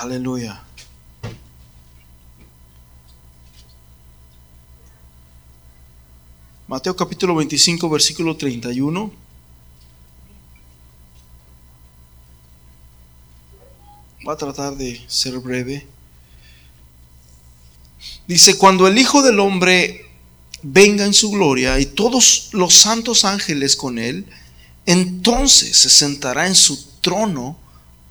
Aleluya. Mateo capítulo 25, versículo 31. Va a tratar de ser breve. Dice, cuando el Hijo del Hombre venga en su gloria y todos los santos ángeles con él, entonces se sentará en su trono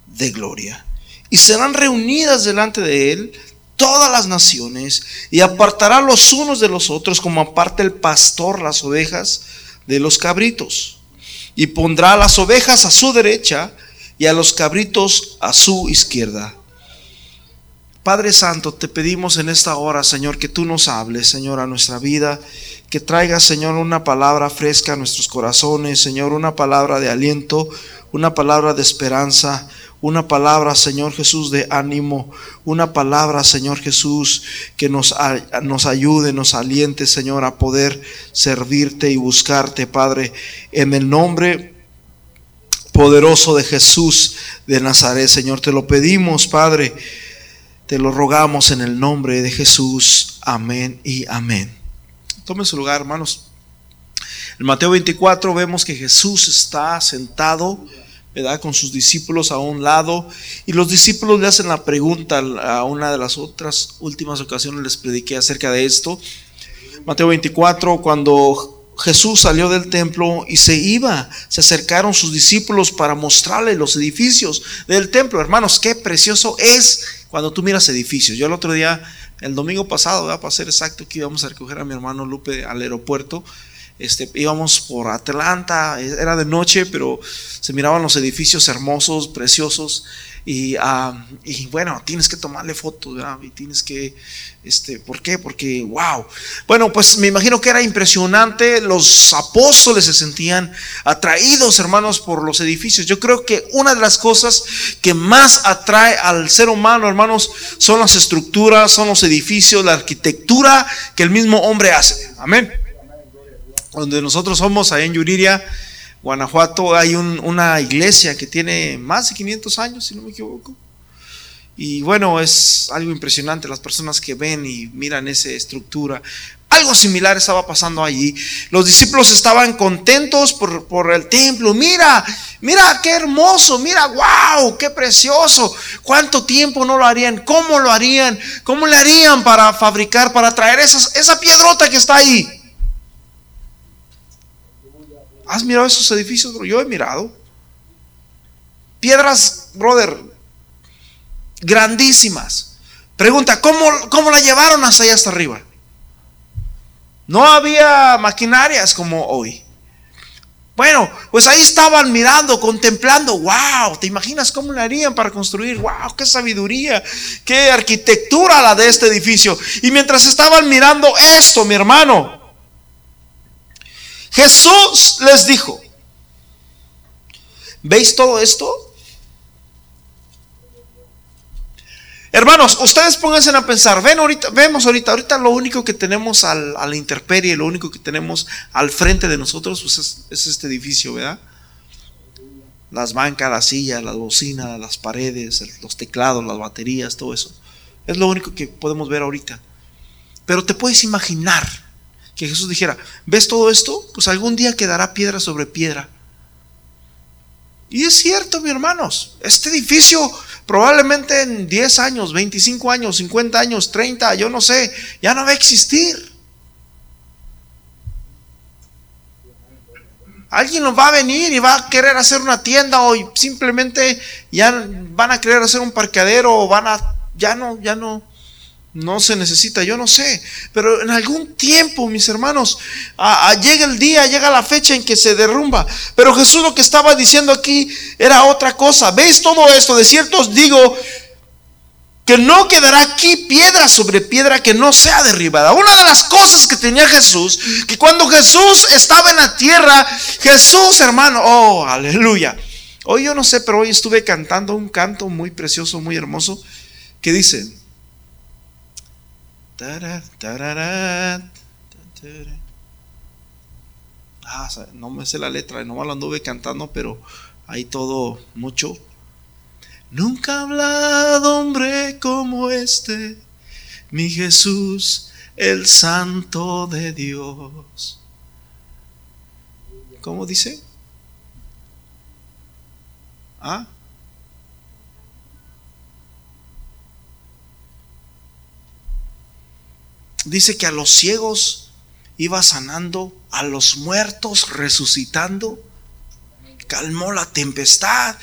de gloria. Y serán reunidas delante de él todas las naciones y apartará los unos de los otros como aparta el pastor las ovejas de los cabritos. Y pondrá a las ovejas a su derecha y a los cabritos a su izquierda. Padre Santo, te pedimos en esta hora, Señor, que tú nos hables, Señor, a nuestra vida, que traigas, Señor, una palabra fresca a nuestros corazones, Señor, una palabra de aliento, una palabra de esperanza, una palabra, Señor Jesús, de ánimo, una palabra, Señor Jesús, que nos, nos ayude, nos aliente, Señor, a poder servirte y buscarte, Padre, en el nombre poderoso de Jesús de Nazaret, Señor, te lo pedimos, Padre te lo rogamos en el nombre de Jesús. Amén y amén. Tome su lugar, hermanos. En Mateo 24 vemos que Jesús está sentado, ¿verdad? Con sus discípulos a un lado. Y los discípulos le hacen la pregunta a una de las otras últimas ocasiones les prediqué acerca de esto. Mateo 24, cuando Jesús salió del templo y se iba, se acercaron sus discípulos para mostrarle los edificios del templo. Hermanos, qué precioso es cuando tú miras edificios. Yo el otro día, el domingo pasado, para ser exacto, que íbamos a recoger a mi hermano Lupe al aeropuerto. Este, íbamos por Atlanta, era de noche, pero se miraban los edificios hermosos, preciosos. Ah, y, bueno, tienes que tomarle fotos, y tienes que, este, ¿por qué? Porque, wow. Bueno, pues me imagino que era impresionante, los apóstoles se sentían atraídos, hermanos, por los edificios. Yo creo que una de las cosas que más atrae al ser humano, hermanos, son las estructuras, son los edificios, la arquitectura que el mismo hombre hace. Amén. Donde nosotros somos, ahí en Yuriria, Guanajuato hay una iglesia que tiene más de 500 años, si no me equivoco. Y bueno, es algo impresionante las personas que ven y miran esa estructura. Algo similar estaba pasando allí. Los discípulos estaban contentos por, el templo. Mira, mira qué hermoso, mira, wow, qué precioso. ¿Cuánto tiempo no lo harían? ¿Cómo lo harían? ¿Cómo le harían para fabricar, para traer esa piedrota que está ahí? ¿Has mirado esos edificios, Yo he mirado. Piedras, brother, grandísimas. Pregunta, ¿cómo, cómo la llevaron hasta allá hasta arriba? No había maquinarias como hoy. Bueno, pues ahí estaban mirando, contemplando, wow, ¿te imaginas cómo le harían para construir? Wow, qué sabiduría, qué arquitectura la de este edificio. Y mientras estaban mirando esto, mi hermano, Jesús les dijo, ¿veis todo esto? Hermanos, ustedes pónganse a pensar, ven ahorita, vemos ahorita, ahorita lo único que tenemos al, a la intemperie, lo único que tenemos al frente de nosotros pues es, este edificio, ¿verdad? Las bancas, las sillas, las bocinas, las paredes, los teclados, las baterías, todo eso. Es lo único que podemos ver ahorita. Pero te puedes imaginar que Jesús dijera, ¿ves todo esto? Pues algún día quedará piedra sobre piedra. Y es cierto, mis hermanos, este edificio probablemente en 10 años, 25 años, 50 años, 30, yo no sé, ya no va a existir. Alguien nos va a venir y va a querer hacer una tienda o simplemente ya van a querer hacer un parqueadero o van a, ya no, ya no, no se necesita, yo no sé, pero en algún tiempo, mis hermanos, llega el día, llega la fecha en que se derrumba. Pero Jesús lo que estaba diciendo aquí era otra cosa. ¿Veis todo esto? De cierto os digo que no quedará aquí piedra sobre piedra que no sea derribada. Una de las cosas que tenía Jesús, que cuando Jesús estaba en la tierra, Jesús, hermano, oh, aleluya. Hoy yo no sé, pero hoy estuve cantando un canto muy precioso, muy hermoso, que dice, Ah, no me sé la letra, no me la anduve cantando, pero ahí todo mucho. Nunca ha hablado hombre como este, mi Jesús, el Santo de Dios. ¿Cómo dice? ¿Ah? Dice que a los ciegos iba sanando, a los muertos resucitando calmó la tempestad.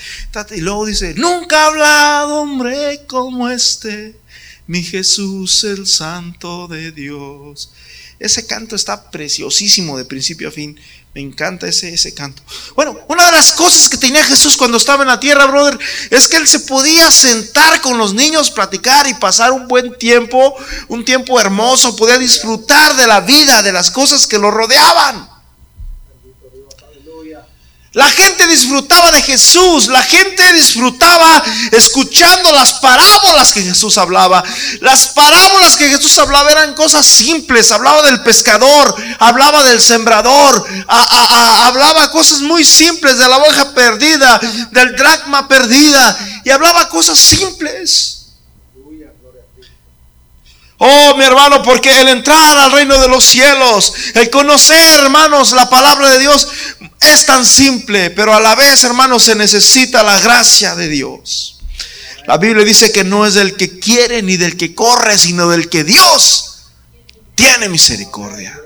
Y luego dice, nunca ha hablado hombre como este, mi Jesús el Santo de Dios. Ese canto está preciosísimo de principio a fin. Me encanta ese, ese canto. Bueno, una de las cosas que tenía Jesús cuando estaba en la tierra, brother, es que él se podía sentar con los niños, platicar y pasar un buen tiempo, un tiempo hermoso, podía disfrutar de la vida, de las cosas que lo rodeaban. La gente disfrutaba de Jesús, la gente disfrutaba escuchando las parábolas que Jesús hablaba. Las parábolas que Jesús hablaba eran cosas simples, hablaba del pescador, hablaba del sembrador, hablaba cosas muy simples de la oveja perdida, del dracma perdida, y hablaba cosas simples. Oh, mi hermano, porque el entrar al reino de los cielos, el conocer, hermanos, la palabra de Dios es tan simple, pero a la vez, hermanos, se necesita la gracia de Dios. La Biblia dice que no es del que quiere ni del que corre, sino del que Dios tiene misericordia.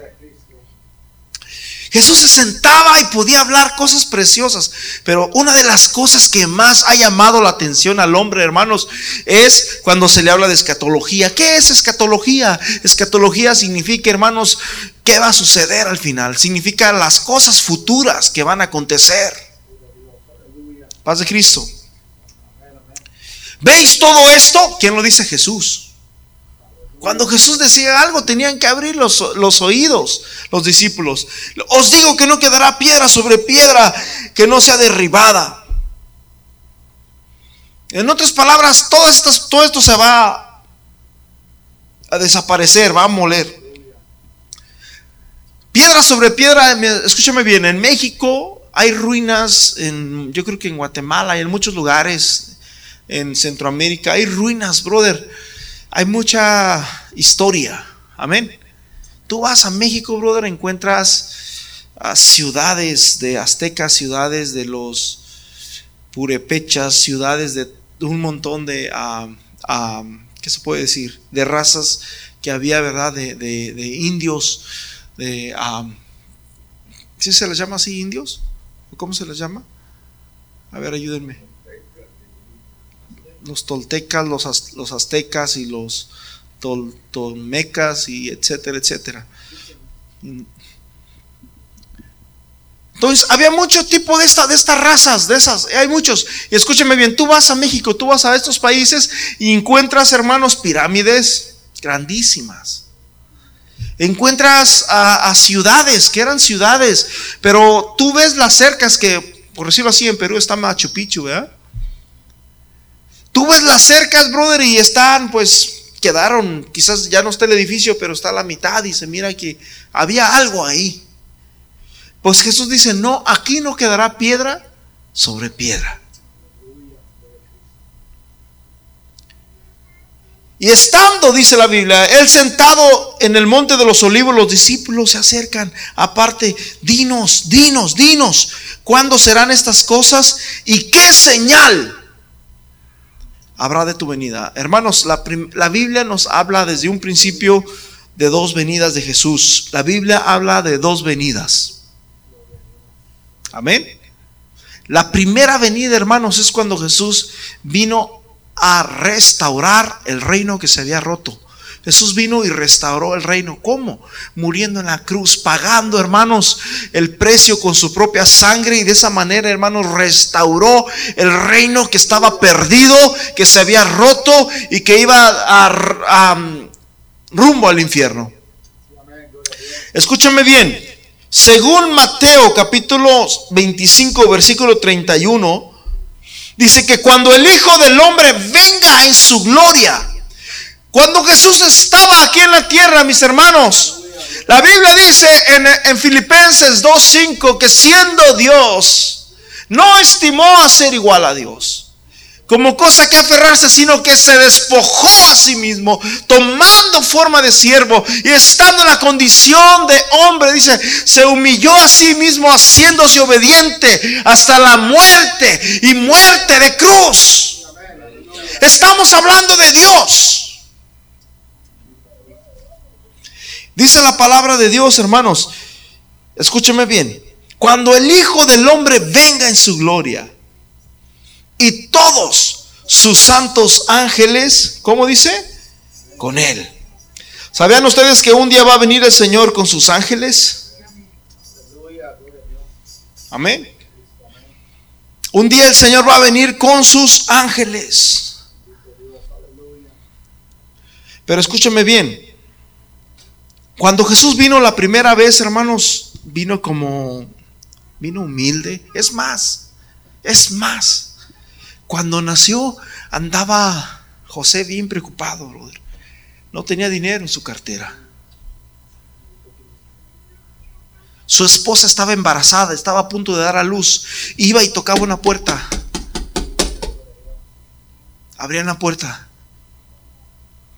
Jesús se sentaba y podía hablar cosas preciosas, pero una de las cosas que más ha llamado la atención al hombre, hermanos, es cuando se le habla de escatología. ¿Qué es escatología? Escatología significa, hermanos, qué va a suceder al final. Significa las cosas futuras que van a acontecer. Paz de Cristo. ¿Veis todo esto? ¿Quién lo dice Jesús? Cuando Jesús decía algo, tenían que abrir los, los, oídos los discípulos. Os digo que no quedará piedra sobre piedra que no sea derribada. En otras palabras, todo, todo esto se va a desaparecer, va a moler. Piedra sobre piedra, escúchame bien, en México hay ruinas, en, yo creo que en Guatemala y en muchos lugares, en Centroamérica, hay ruinas, brother hay mucha historia. Amén. Tú vas a México, brother, encuentras ah, ciudades de aztecas, ciudades de los purepechas, ciudades de un montón de, ah, ah, ¿qué se puede decir? De razas que había, ¿verdad? De, indios, de, ¿sí se les llama así indios? ¿Cómo se les llama? A ver, ayúdenme los toltecas, los, aztecas y los tolmecas y etcétera, etcétera. Entonces, había mucho tipo de, esta, de estas razas, de esas, hay muchos. Y escúcheme bien, tú vas a México, tú vas a estos países y encuentras, hermanos, pirámides grandísimas. Encuentras a, ciudades, que eran ciudades, pero tú ves las cercas que, por decirlo así, en Perú está Machu Picchu, ¿verdad? Tú ves las cercas, brother, y están, pues, quedaron, quizás ya no está el edificio, pero está la mitad y se mira que había algo ahí. Pues Jesús dice, no, aquí no quedará piedra sobre piedra. Y estando, dice la Biblia, él sentado en el monte de los olivos, los discípulos se acercan. Aparte, dinos, dinos, dinos, ¿cuándo serán estas cosas? ¿Y qué señal habrá de tu venida. Hermanos, la, Biblia nos habla desde un principio de dos venidas de Jesús. La Biblia habla de dos venidas. Amén. La primera venida, hermanos, es cuando Jesús vino a restaurar el reino que se había roto. Jesús vino y restauró el reino. ¿Cómo? Muriendo en la cruz, pagando, hermanos, el precio con su propia sangre y de esa manera, hermanos, restauró el reino que estaba perdido, que se había roto y que iba a, rumbo al infierno. Escúchame bien. Según Mateo capítulo 25, versículo 31, dice que cuando el Hijo del Hombre venga en su gloria, cuando Jesús estaba aquí en la tierra, mis hermanos, la Biblia dice en, en Filipenses 2.5 que siendo Dios, no estimó a ser igual a Dios como cosa que aferrarse, sino que se despojó a sí mismo, tomando forma de siervo y estando en la condición de hombre, dice, se humilló a sí mismo haciéndose obediente hasta la muerte y muerte de cruz. Estamos hablando de Dios. Dice la palabra de Dios, hermanos, escúcheme bien, cuando el Hijo del Hombre venga en su gloria, y todos sus santos ángeles, ¿cómo dice? Con él. ¿Sabían ustedes que un día va a venir el Señor con sus ángeles? Amén. Un día el Señor va a venir con sus ángeles. Pero escúcheme bien. Cuando Jesús vino la primera vez, hermanos, vino como, vino humilde. Es más, es más. Cuando nació andaba José bien preocupado, No tenía dinero en su cartera. Su esposa estaba embarazada, estaba a punto de dar a luz. Iba y tocaba una puerta. Abrían la puerta.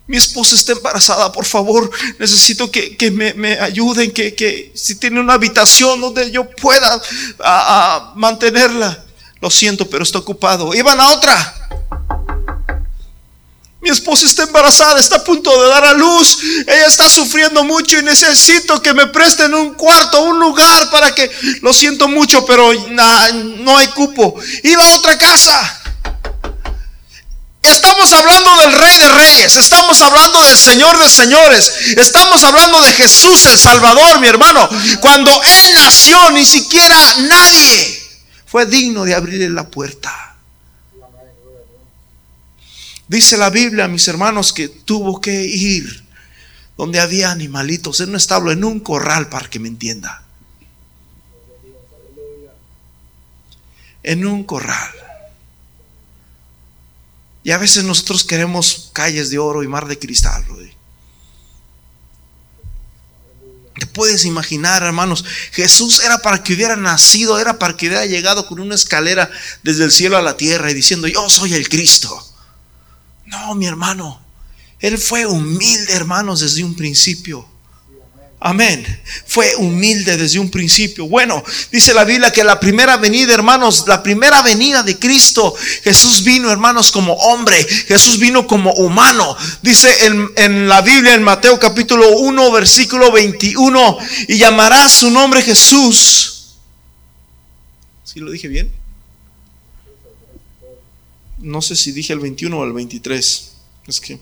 Mi esposa está embarazada, por favor, necesito que, me, ayuden, que, si tiene una habitación donde yo pueda mantenerla. Lo siento, pero está ocupado. Iban a otra. Mi esposa está embarazada, está a punto de dar a luz. Ella está sufriendo mucho y necesito que me presten un cuarto, un lugar para que... Lo siento mucho, pero no hay cupo. Iba a otra casa. Estamos hablando del Rey de Reyes, estamos hablando del Señor de Señores, estamos hablando de Jesús el Salvador, mi hermano. Cuando Él nació, ni siquiera nadie fue digno de abrirle la puerta. Dice la Biblia, mis hermanos, que tuvo que ir donde había animalitos, en un establo, en un corral, para que me entienda. En un corral. Y a veces nosotros queremos calles de oro y mar de cristal. Te puedes imaginar, hermanos, Jesús era para que hubiera nacido, era para que hubiera llegado con una escalera desde el cielo a la tierra y diciendo, yo soy el Cristo. No, mi hermano, Él fue humilde, hermanos, desde un principio. Amén. Fue humilde desde un principio. Bueno, dice la Biblia que la primera venida, hermanos, la primera venida de Cristo, Jesús vino, hermanos, como hombre. Jesús vino como humano. Dice en, en la Biblia, en Mateo capítulo 1, versículo 21, y llamará su nombre Jesús. ¿Sí lo dije bien? No sé si dije el 21 o el 23. Es que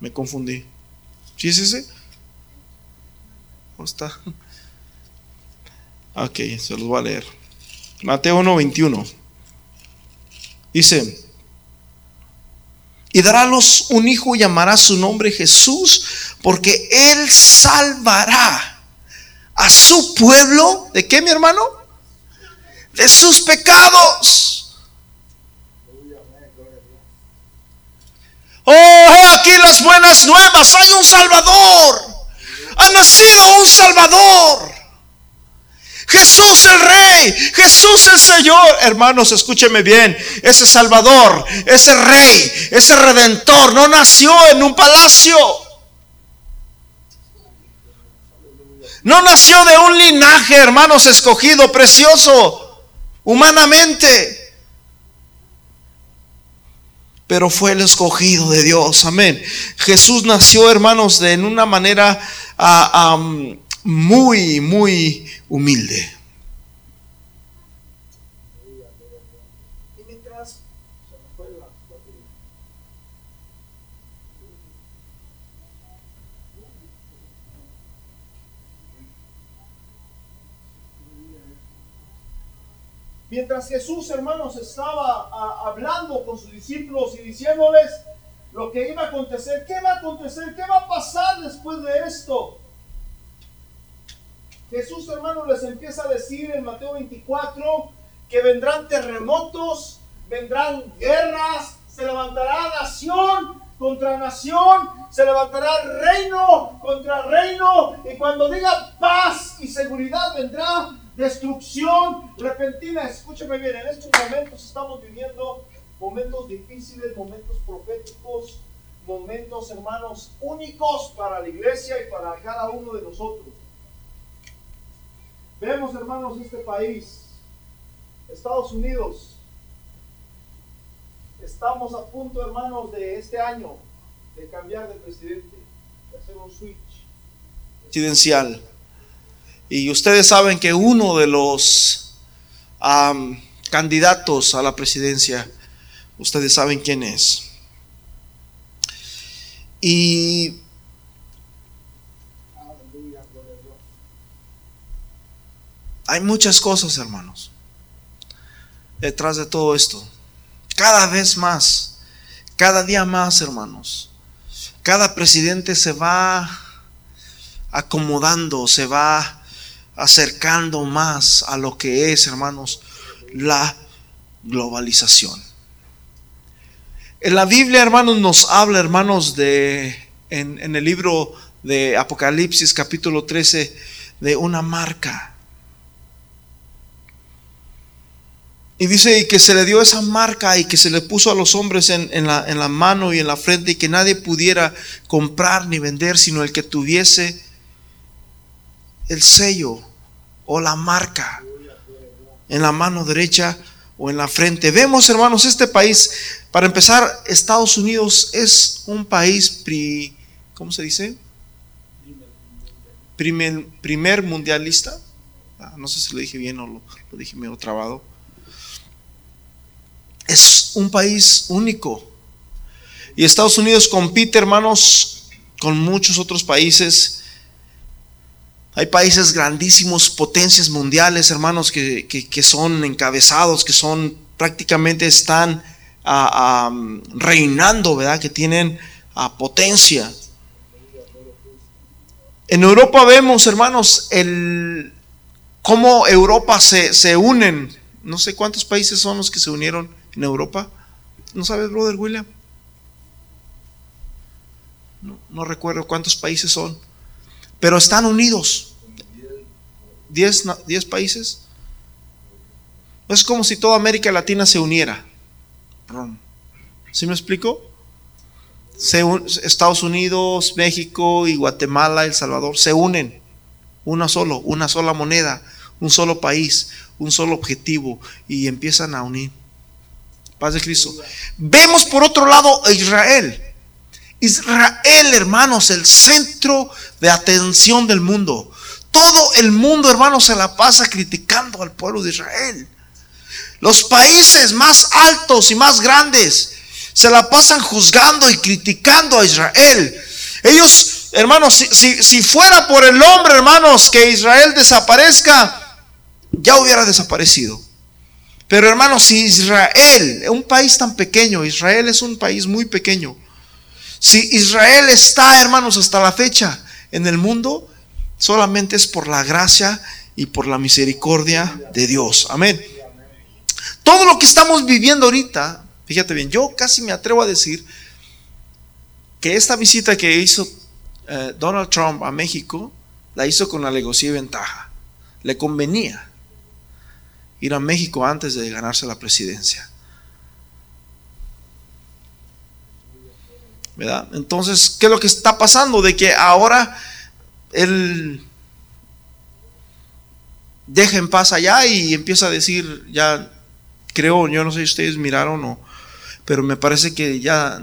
me confundí. ¿Sí es ese? Está? Ok, se los voy a leer. Mateo 1:21. Dice, y darálos un hijo y llamará su nombre Jesús, porque él salvará a su pueblo. ¿De qué, mi hermano? De sus pecados. Oh, aquí las buenas nuevas. Hay un Salvador. Ha nacido un Salvador. Jesús el Rey, Jesús el Señor. Hermanos, escúcheme bien. Ese Salvador, ese Rey, ese Redentor no nació en un palacio. No nació de un linaje, hermanos, escogido, precioso, humanamente. Pero fue el escogido de Dios. Amén. Jesús nació, hermanos, de en una manera muy, muy humilde. Mientras Jesús, hermanos, estaba hablando con sus discípulos y diciéndoles, lo que iba a acontecer. ¿Qué va a acontecer? ¿Qué va a pasar después de esto? Jesús, hermano, les empieza a decir en Mateo 24 que vendrán terremotos, vendrán guerras, se levantará nación contra nación, se levantará reino contra reino, y cuando diga paz y seguridad vendrá destrucción repentina. Escúcheme bien, en estos momentos estamos viviendo momentos difíciles, momentos proféticos, momentos, hermanos, únicos para la iglesia y para cada uno de nosotros. Vemos, hermanos, este país, Estados Unidos. Estamos a punto, hermanos, de este año de cambiar de presidente, de hacer un switch presidencial. Y ustedes saben que uno de los candidatos a la presidencia, ustedes saben quién es. Y hay muchas cosas, hermanos, detrás de todo esto. Cada vez más, cada día más, hermanos. Cada presidente se va acomodando, se va acercando más a lo que es, hermanos, la globalización. En la Biblia, hermanos, nos habla, hermanos, de, en, el libro de Apocalipsis capítulo 13, de una marca. Y dice que se le dio esa marca y que se le puso a los hombres en, la, mano y en la frente y que nadie pudiera comprar ni vender sino el que tuviese el sello o la marca en la mano derecha o en la frente. Vemos, hermanos, este país, para empezar, Estados Unidos es un país, pri, ¿cómo se dice? Primer, mundialista. Ah, no sé si lo dije bien o lo, dije medio trabado. Es un país único. Y Estados Unidos compite, hermanos, con muchos otros países hay países grandísimos, potencias mundiales, hermanos, que, son encabezados, que son prácticamente están reinando, ¿verdad? Que tienen potencia. En Europa vemos, hermanos, el, cómo Europa se, se unen. No sé cuántos países son los que se unieron en Europa. ¿No sabes, brother William? No, no recuerdo cuántos países son. Pero están unidos. 10, países. Es como si toda América Latina se uniera. ¿Sí me explico? Estados Unidos, México y Guatemala, El Salvador se unen. Una solo, una sola moneda, un solo país, un solo objetivo y empiezan a unir. Paz de Cristo. Vemos por otro lado a Israel. Israel, hermanos, el centro de atención del mundo. Todo el mundo, hermano, se la pasa criticando al pueblo de Israel. Los países más altos y más grandes se la pasan juzgando y criticando a Israel. Ellos, hermanos, si, fuera por el hombre, hermanos, que Israel desaparezca, ya hubiera desaparecido. Pero hermanos, si Israel, un país tan pequeño, Israel es un país muy pequeño, si Israel está, hermanos, hasta la fecha en el mundo, solamente es por la gracia y por la misericordia de Dios. Amén. Todo lo que estamos viviendo ahorita, fíjate bien, yo casi me atrevo a decir que esta visita que hizo eh, Donald Trump a México, la hizo con alegría y ventaja. Le convenía ir a México antes de ganarse la presidencia. ¿verdad? Entonces, ¿qué es lo que está pasando? De que ahora él deja en paz allá y empieza a decir, ya creo, yo no sé si ustedes miraron o, pero me parece que ya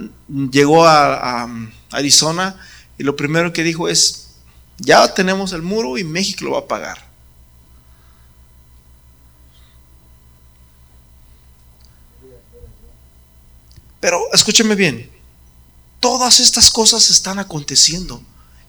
llegó a, Arizona y lo primero que dijo es, ya tenemos el muro y México lo va a pagar. Pero escúcheme bien, Todas estas cosas están aconteciendo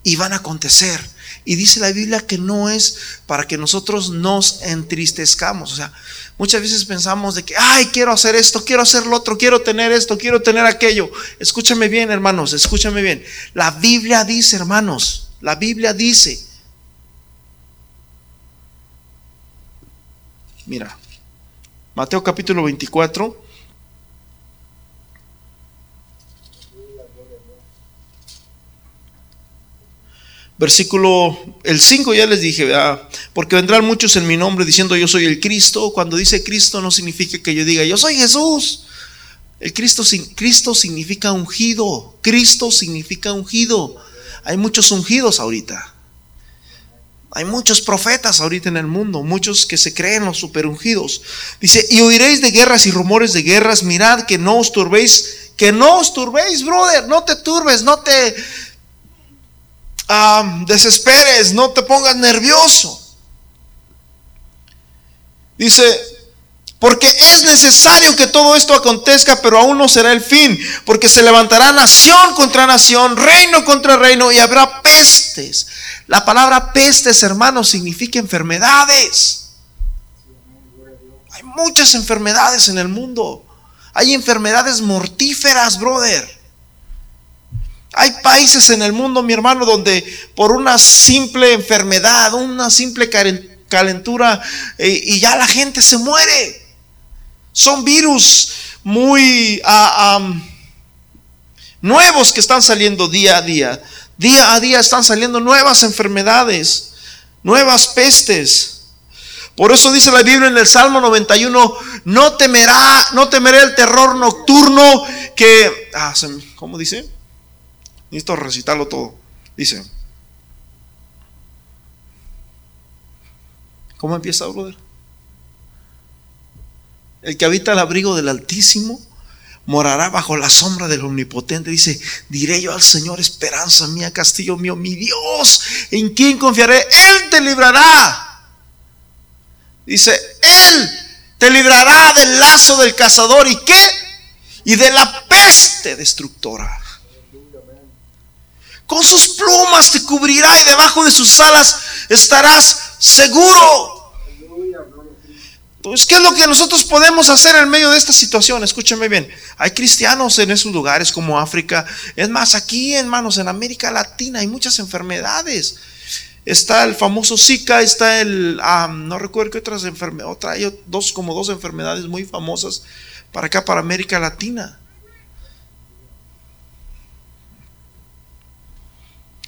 y van a acontecer. Y dice la Biblia que no es para que nosotros nos entristezcamos. O sea, muchas veces pensamos de que, ay, quiero hacer esto, quiero hacer lo otro, quiero tener esto, quiero tener aquello. Escúchame bien, hermanos, escúchame bien. La Biblia dice, hermanos, la Biblia dice, mira, Mateo capítulo 24, Versículo, el 5 ya les dije, porque vendrán muchos en mi nombre diciendo yo soy el Cristo. Cuando dice Cristo no significa que yo diga yo soy Jesús. El Cristo, Cristo significa ungido. Cristo significa ungido. Hay muchos ungidos ahorita. Hay muchos profetas ahorita en el mundo, muchos que se creen los superungidos. Dice, y oiréis de guerras y rumores de guerras, mirad que no os turbéis, que no os turbéis, brother, no te turbes, no te desesperes, no te pongas nervioso. Dice, porque es necesario que todo esto acontezca, pero aún no será el fin, porque se levantará nación contra nación, reino contra reino, y habrá pestes. La palabra pestes, hermanos, significa enfermedades. Hay muchas enfermedades en el mundo. Hay enfermedades mortíferas, brother. Hay países en el mundo, mi hermano, donde por una simple enfermedad, una simple calentura, eh, y ya la gente se muere. Son virus muy ah, nuevos que están saliendo día a día. Día a día están saliendo nuevas enfermedades, nuevas pestes. Por eso dice la Biblia en el Salmo 91, no temerá, no temeré el terror nocturno que, ah, ¿cómo dice? Necesito recitarlo todo. Dice, ¿cómo empieza, brother? El que habita el abrigo del Altísimo morará bajo la sombra del Omnipotente. Dice, diré yo al Señor, esperanza mía, castillo mío, mi Dios, ¿en quién confiaré? Él te librará. Dice, Él te librará del lazo del cazador y qué? Y de la peste destructora. Con sus plumas te cubrirá y debajo de sus alas estarás seguro. Entonces, ¿qué es lo que nosotros podemos hacer en medio de esta situación? Escúchame bien. Hay cristianos en esos lugares como África. Es más, aquí, hermanos, en América Latina hay muchas enfermedades. Está el famoso Zika, está el, no recuerdo qué otras enfermedades, otra, hay dos, como dos enfermedades muy famosas para acá, para América Latina.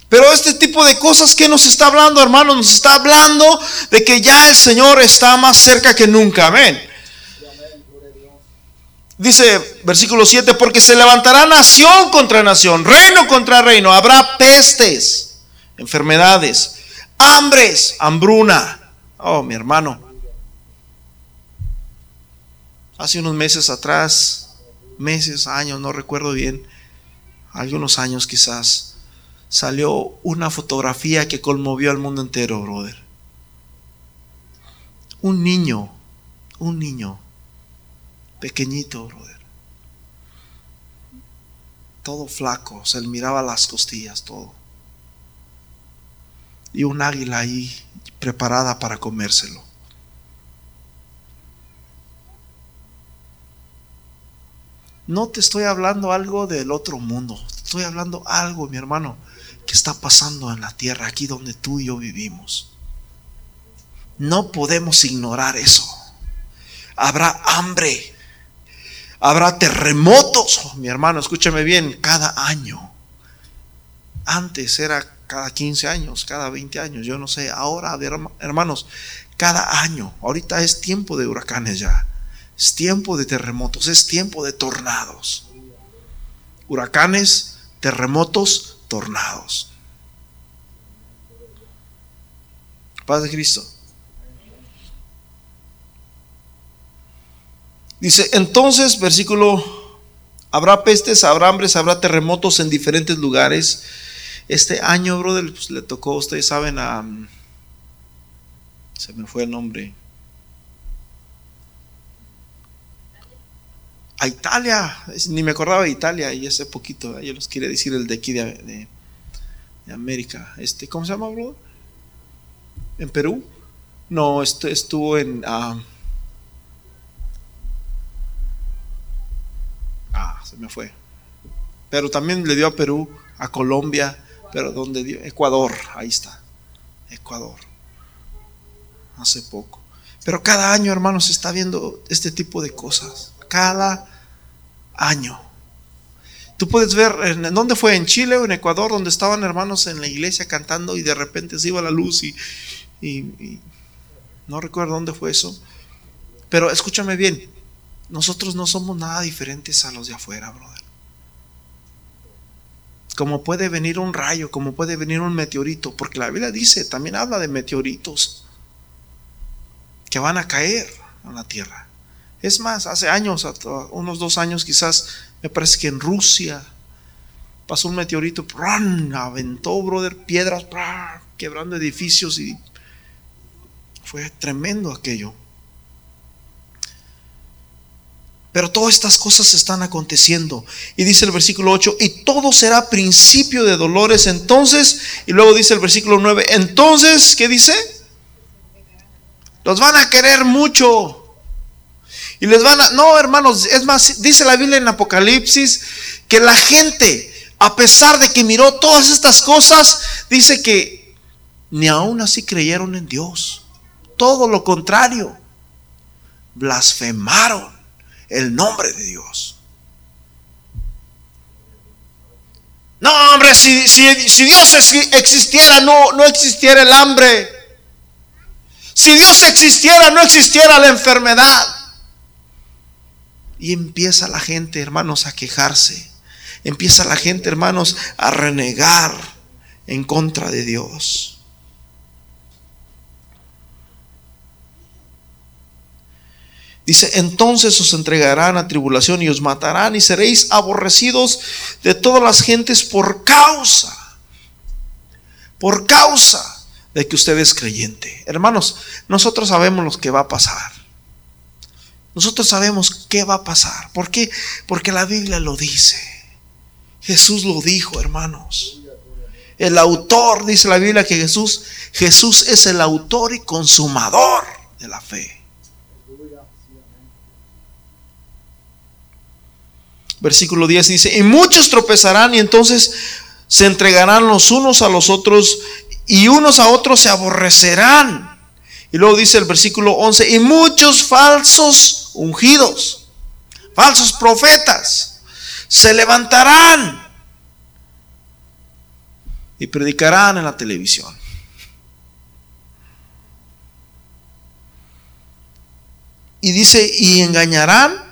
Pero este tipo de cosas que nos está hablando, hermanos, nos está hablando de que ya el Señor está más cerca que nunca. Amén. Dice versículo 7, porque se levantará nación contra nación, reino contra reino, habrá pestes, enfermedades, hambres, hambruna. Oh, mi hermano. Hace unos meses atrás, meses, años, no recuerdo bien, algunos años quizás, salió una fotografía que conmovió al mundo entero, brother. Un niño, un niño, pequeñito, brother. Todo flaco, se le miraba las costillas, todo. Y un águila ahí preparada para comérselo. No te estoy hablando algo del otro mundo, estoy hablando algo, mi hermano, que está pasando en la tierra, aquí donde tú y yo vivimos. No podemos ignorar eso. Habrá hambre, habrá terremotos, oh, mi hermano, escúchame bien, cada año. Antes era cada 15 años, cada 20 años, yo no sé, ahora, hermanos, cada año, ahorita es tiempo de huracanes ya, es tiempo de terremotos, es tiempo de tornados. Huracanes, terremotos, tornados. Paz de Cristo. Dice, entonces, versículo, habrá pestes, habrá hambres, habrá terremotos en diferentes lugares. Este año, brother, pues, le tocó, ustedes saben, a... Se me fue el nombre. A Italia, ni me acordaba de Italia y hace poquito, yo les quería decir el de aquí de, América, este, ¿cómo se llama, bro? ¿En Perú? No, este estuvo en... ah, ah se me fue. Pero también le dio a Perú, a Colombia, pero donde dio, Ecuador, ahí está, Ecuador, hace poco. Pero cada año, hermanos, se está viendo este tipo de cosas cada año. Tú puedes ver, ¿en dónde fue? ¿En Chile o en Ecuador? Donde estaban hermanos en la iglesia cantando y de repente se iba la luz y, no recuerdo dónde fue eso. Pero escúchame bien, nosotros no somos nada diferentes a los de afuera, brother. Como puede venir un rayo, como puede venir un meteorito, porque la Biblia dice, también habla de meteoritos que van a caer a la tierra. Es más, hace años, unos dos años quizás, me parece que en Rusia pasó un meteorito, aventó, brother, piedras, quebrando edificios y fue tremendo aquello. Pero todas estas cosas están aconteciendo. Y dice el versículo 8, y todo será principio de dolores entonces. Y luego dice el versículo 9, entonces, ¿qué dice? Los van a querer mucho. Y les van a... No, hermanos, es más, dice la Biblia en Apocalipsis que la gente, a pesar de que miró todas estas cosas, dice que ni aún así creyeron en Dios. Todo lo contrario, blasfemaron el nombre de Dios. No, hombre, si, si, Dios existiera, no, no existiera el hambre. Si Dios existiera, no existiera la enfermedad. Y empieza la gente, hermanos, a quejarse. Empieza la gente, hermanos, a renegar en contra de Dios. Dice, entonces os entregarán a tribulación y os matarán y seréis aborrecidos de todas las gentes por causa, por causa de que usted es creyente. Hermanos, nosotros sabemos lo que va a pasar. Nosotros sabemos qué va a pasar. ¿Por qué? Porque la Biblia lo dice. Jesús lo dijo, hermanos. El autor, dice la Biblia que Jesús, Jesús es el autor y consumador de la fe. Versículo 10 dice, y muchos tropezarán y entonces se entregarán los unos a los otros y unos a otros se aborrecerán. Y luego dice el versículo 11, y muchos falsos ungidos, falsos profetas, se levantarán y predicarán en la televisión. Y dice, y engañarán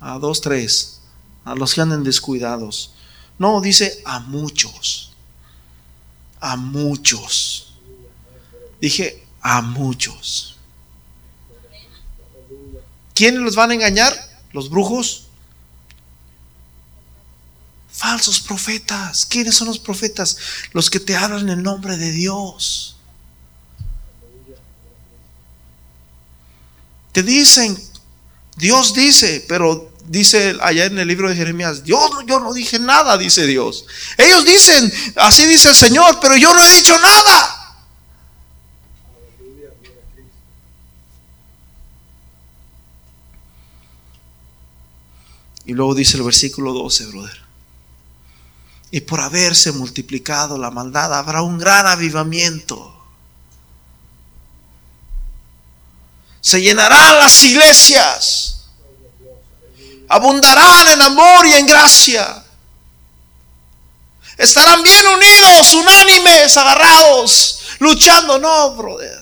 a dos, tres, a los que anden descuidados. No, dice a muchos, a muchos. Dije a muchos. ¿Quiénes los van a engañar? ¿Los brujos? Falsos profetas. ¿Quiénes son los profetas? Los que te hablan en el nombre de Dios. Te dicen, Dios dice, pero dice allá en el libro de Jeremías, Dios, yo no dije nada, dice Dios. Ellos dicen, así dice el Señor, pero yo no he dicho nada. Y luego dice el versículo 12, brother. Y por haberse multiplicado la maldad habrá un gran avivamiento. Se llenarán las iglesias abundarán en amor y en gracia. Estarán bien unidos, unánimes, agarrados, luchando. No, brother.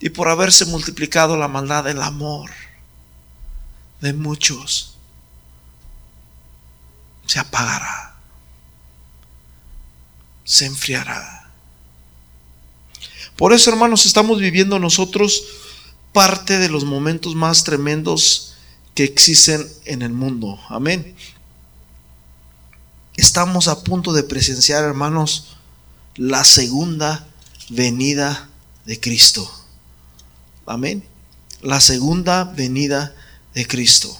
Y por haberse multiplicado la maldad, el amor de muchos se apagará, se enfriará. Por eso, hermanos, estamos viviendo nosotros parte de los momentos más tremendos que existen en el mundo. Amén. Estamos a punto de presenciar, hermanos, la segunda venida de Cristo. Amén. La segunda venida de Cristo.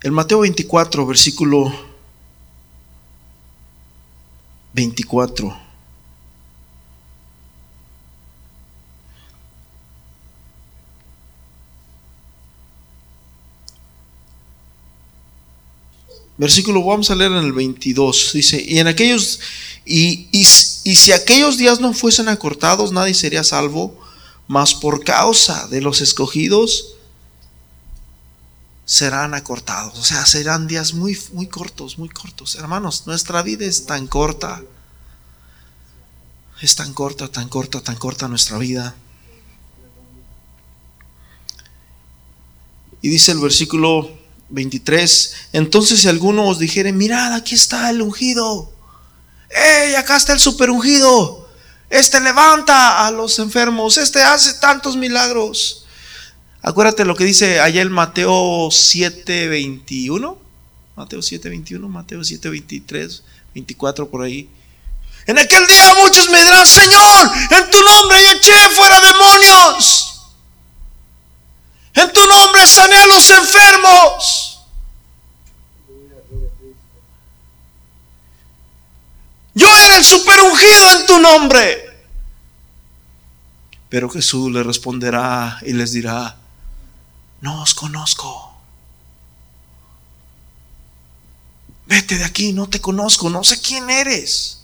El Mateo 24, versículo 24. Versículo, vamos a leer en el 22. Dice, y en aquellos, y, y, si aquellos días no fuesen acortados, nadie sería salvo, mas por causa de los escogidos serán acortados. O sea, serán días muy, muy cortos, muy cortos. Hermanos, nuestra vida es tan corta, Es tan corta, tan corta, tan corta nuestra vida. Y dice el versículo 23, entonces si alguno os dijere, mirad, aquí está el ungido. ¡Ey, acá está el super ungido! Este levanta a los enfermos, este hace tantos milagros. Acuérdate lo que dice el Mateo 7:21. Mateo 7:21, Mateo 7:23, 24 por ahí. En aquel día muchos me dirán, Señor, en tu nombre yo eché fuera demonios. En tu nombre sané a los enfermos. Yo era el super ungido en tu nombre. Pero Jesús le responderá y les dirá, no os conozco. Vete de aquí, no te conozco, no sé quién eres.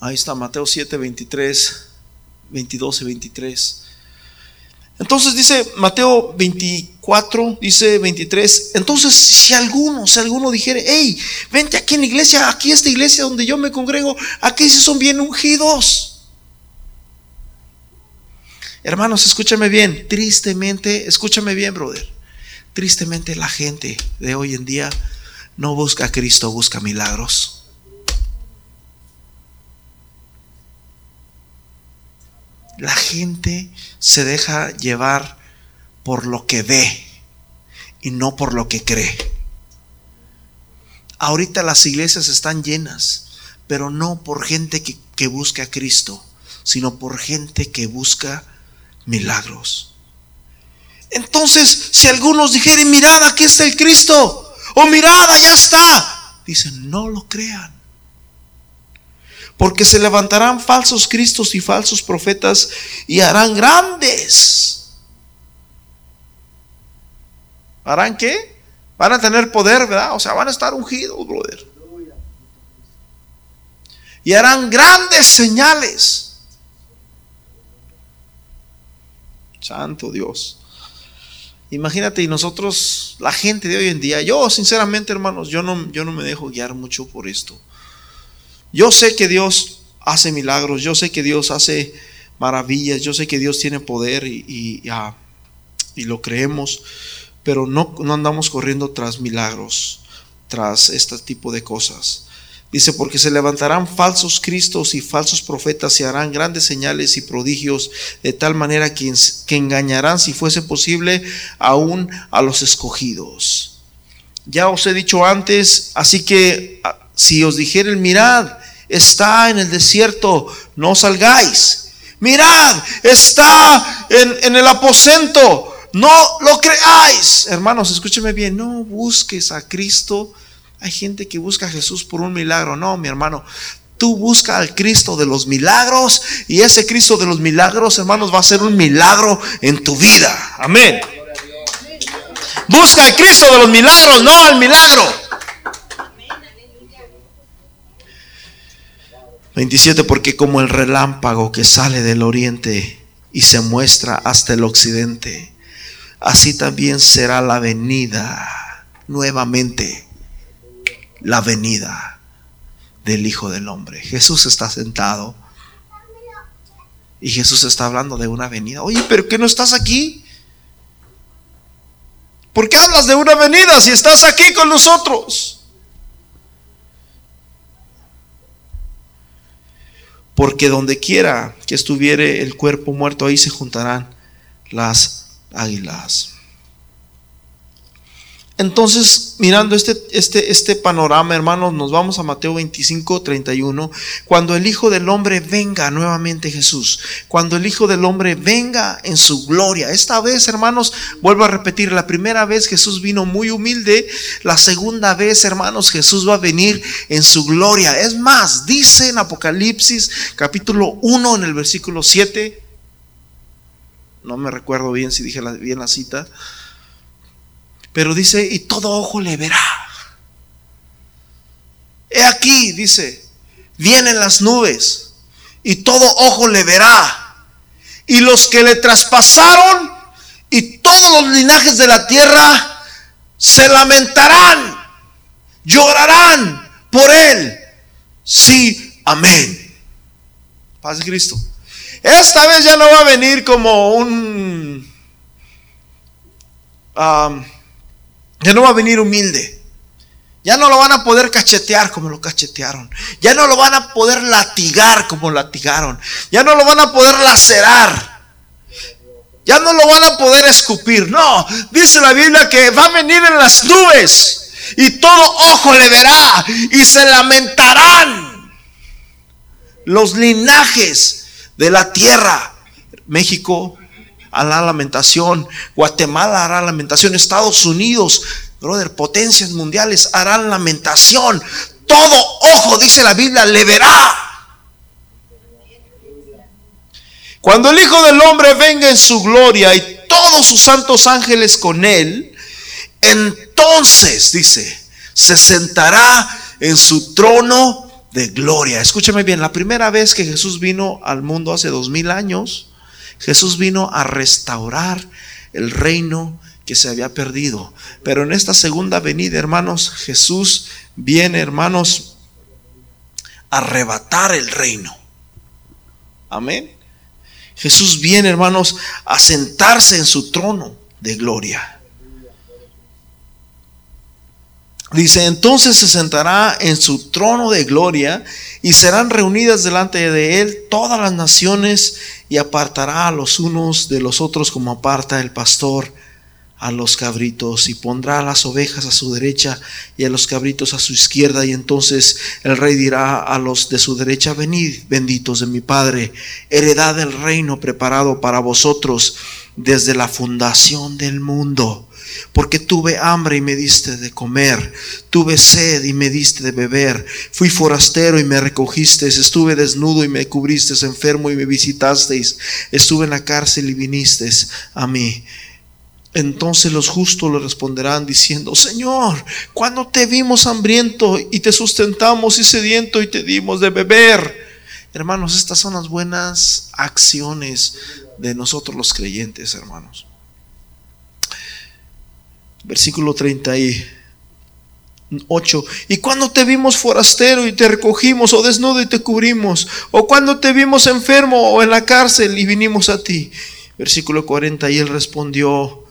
Ahí está Mateo 7, 23, 22 y 23. Entonces dice Mateo 24, dice 23. Entonces, si alguno, si alguno dijere, hey, vente aquí en la iglesia, aquí esta iglesia donde yo me congrego, aquí sí son bien ungidos. Hermanos, escúchame bien, tristemente, escúchame bien, brother. Tristemente la gente de hoy en día no busca a Cristo, busca milagros. La gente se deja llevar por lo que ve y no por lo que cree. Ahorita las iglesias están llenas, pero no por gente que, busca a Cristo, sino por gente que busca milagros. Entonces, si algunos dijeren, mirad, aquí está el Cristo, o mirad, allá está, dicen, no lo crean. Porque se levantarán falsos cristos y falsos profetas y harán grandes. ¿Harán qué? Van a tener poder, ¿verdad? O sea, van a estar ungidos, brother. Y harán grandes señales. Santo Dios. Imagínate, y nosotros, la gente de hoy en día, yo sinceramente, hermanos, yo no, yo no me dejo guiar mucho por esto. Yo sé que Dios hace milagros, yo sé que Dios hace maravillas, yo sé que Dios tiene poder y, y, lo creemos, pero no, no andamos corriendo tras milagros, tras este tipo de cosas. Dice, porque se levantarán falsos cristos y falsos profetas y harán grandes señales y prodigios de tal manera que, que engañarán, si fuese posible, aún a los escogidos. Ya os he dicho antes, así que si os dijeren, mirad, está en el desierto, no salgáis. Mirad, está en, el aposento, no lo creáis. Hermanos, escúcheme bien, no busques a Cristo. Hay gente que busca a Jesús por un milagro. No, mi hermano, tú busca al Cristo de los milagros y ese Cristo de los milagros, hermanos, va a ser un milagro en tu vida. Amén. Busca al Cristo de los milagros, no al milagro. 27, porque como el relámpago que sale del oriente y se muestra hasta el occidente, así también será la venida, nuevamente, la venida del Hijo del Hombre. Jesús está sentado y Jesús está hablando de una venida. Oye, pero ¿qué no estás aquí? ¿Por qué hablas de una venida si estás aquí con nosotros? Porque donde quiera que estuviere el cuerpo muerto, ahí se juntarán las águilas. Entonces, mirando este, este, este panorama, hermanos, nos vamos a Mateo 25, 31. Cuando el Hijo del Hombre venga nuevamente Jesús, cuando el Hijo del Hombre venga en su gloria. Esta vez, hermanos, vuelvo a repetir, la primera vez Jesús vino muy humilde, la segunda vez, hermanos, Jesús va a venir en su gloria. Es más, dice en Apocalipsis capítulo 1 en el versículo 7, no me recuerdo bien si dije bien la cita pero dice, y todo ojo le verá. He aquí, dice, vienen las nubes y todo ojo le verá. Y los que le traspasaron y todos los linajes de la tierra se lamentarán llorarán por él. Sí, amén. Paz de Cristo. Esta vez ya no va a venir como un... ya no va a venir humilde. Ya no lo van a poder cachetear como lo cachetearon. Ya no lo van a poder latigar como latigaron. Ya no lo van a poder lacerar. Ya no lo van a poder escupir. No, dice la Biblia que va a venir en las nubes y todo ojo le verá y se lamentarán los linajes de la tierra. México hará lamentación, Guatemala hará lamentación, Estados Unidos Brother, potencias mundiales harán lamentación. Todo ojo, dice la Biblia, le verá. Cuando el Hijo del Hombre venga en su gloria y todos sus santos ángeles con él, entonces, dice, se sentará en su trono de gloria. Escúchame bien, la primera vez que Jesús vino al mundo hace dos mil años, Jesús vino a restaurar el reino que se había perdido. Pero en esta segunda venida, hermanos, Jesús viene, hermanos, a arrebatar el reino. Amén. Jesús viene, hermanos, a sentarse en su trono de gloria. Dice, entonces se sentará en su trono de gloria y serán reunidas delante de él todas las naciones y apartará a los unos de los otros como aparta el pastor a los cabritos y pondrá a las ovejas a su derecha y a los cabritos a su izquierda y entonces el rey dirá a los de su derecha venid benditos de mi padre heredad del reino preparado para vosotros desde la fundación del mundo porque tuve hambre y me diste de comer, tuve sed y me diste de beber, fui forastero y me recogisteis, estuve desnudo y me cubristeis, enfermo y me visitasteis, estuve en la cárcel y vinisteis a mí. Entonces los justos le responderán diciendo, Señor, cuando te vimos hambriento y te sustentamos y sediento y te dimos de beber. Hermanos, estas son las buenas acciones de nosotros los creyentes, hermanos. Versículo 38. Y cuando te vimos forastero y te recogimos, o desnudo y te cubrimos, o cuando te vimos enfermo o en la cárcel y vinimos a ti. Versículo 40. Y él respondió,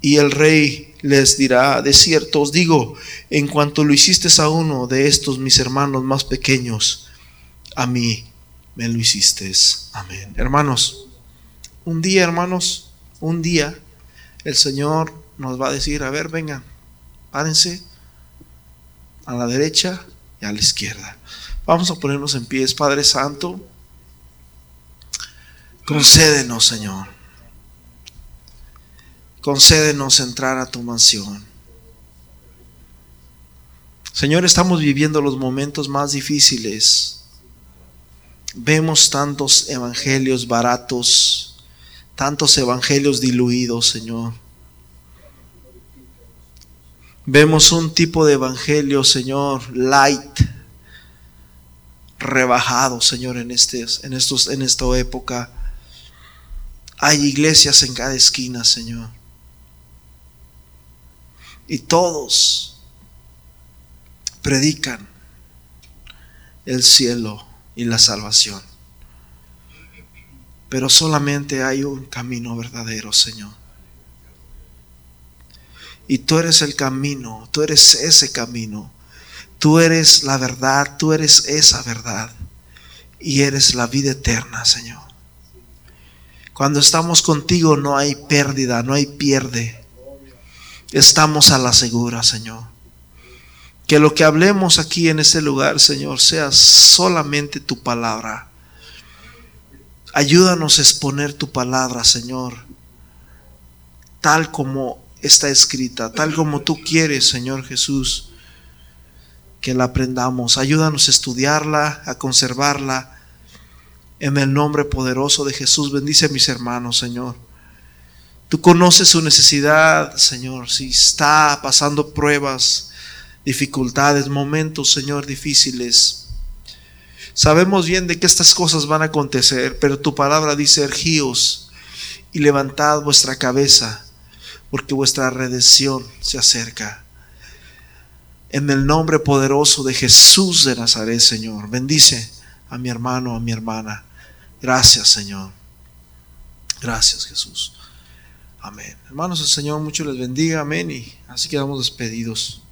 y el rey les dirá, de cierto os digo, en cuanto lo hiciste a uno de estos mis hermanos más pequeños, a mí me lo hiciste. Amén. Hermanos, un día, hermanos, un día el Señor nos va a decir, a ver, vengan, párense a la derecha y a la izquierda. Vamos a ponernos en pies, Padre Santo. Concédenos, Señor concédenos entrar a tu mansión. Señor, estamos viviendo los momentos más difíciles. Vemos tantos evangelios baratos, tantos evangelios diluidos, Señor. Vemos un tipo de evangelio, Señor, light, rebajado, Señor, en, este, en, estos, en esta época. Hay iglesias en cada esquina, Señor y todos predican el cielo y la salvación. Pero solamente hay un camino verdadero, Señor. Y tú eres el camino, tú eres ese camino. Tú eres la verdad, tú eres esa verdad. Y eres la vida eterna, Señor. Cuando estamos contigo no hay pérdida, no hay pierde estamos a la segura, Señor. Que lo que hablemos aquí en este lugar, Señor, sea solamente tu palabra. Ayúdanos a exponer tu palabra, Señor, tal como está escrita, tal como tú quieres, Señor Jesús, que la aprendamos. Ayúdanos a estudiarla, a conservarla. En el nombre poderoso de Jesús, bendice a mis hermanos, Señor. Tú conoces su necesidad, Señor, si está pasando pruebas, dificultades, momentos, Señor, difíciles. Sabemos bien de que estas cosas van a acontecer, pero tu palabra dice, ergíos y levantad vuestra cabeza, porque vuestra redención se acerca. En el nombre poderoso de Jesús de Nazaret, Señor. Bendice a mi hermano, a mi hermana. Gracias, Señor. Gracias, Jesús. Amén. Hermanos, el Señor mucho les bendiga. Amén. Y así quedamos despedidos.